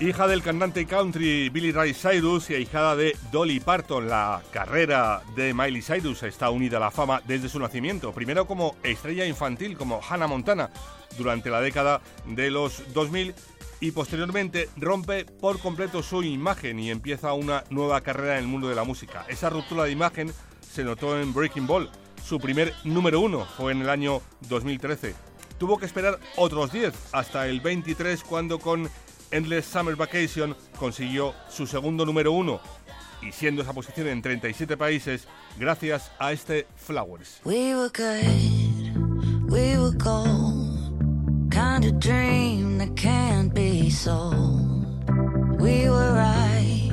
Hija del cantante country Billy Ray Cyrus y hijada de Dolly Parton, la carrera de Miley Cyrus está unida a la fama desde su nacimiento, primero como estrella infantil como Hannah Montana durante la década de los 2000 y posteriormente rompe por completo su imagen y empieza una nueva carrera en el mundo de la música. Esa ruptura de imagen se notó en Breaking Ball, su primer número uno fue en el año 2013. Tuvo que esperar otros 10 hasta el 23 cuando con Endless Summer Vacation consiguió su segundo número uno y siendo esa posición en 37 países gracias a este Flowers. We were good, we were gold, kind of dream that can't be sold. We were right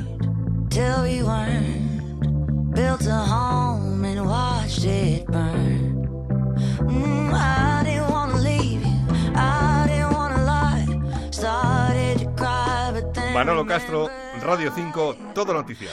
till we weren't, built a home and watched it burn. Manolo Castro, Radio 5, Todo Noticias.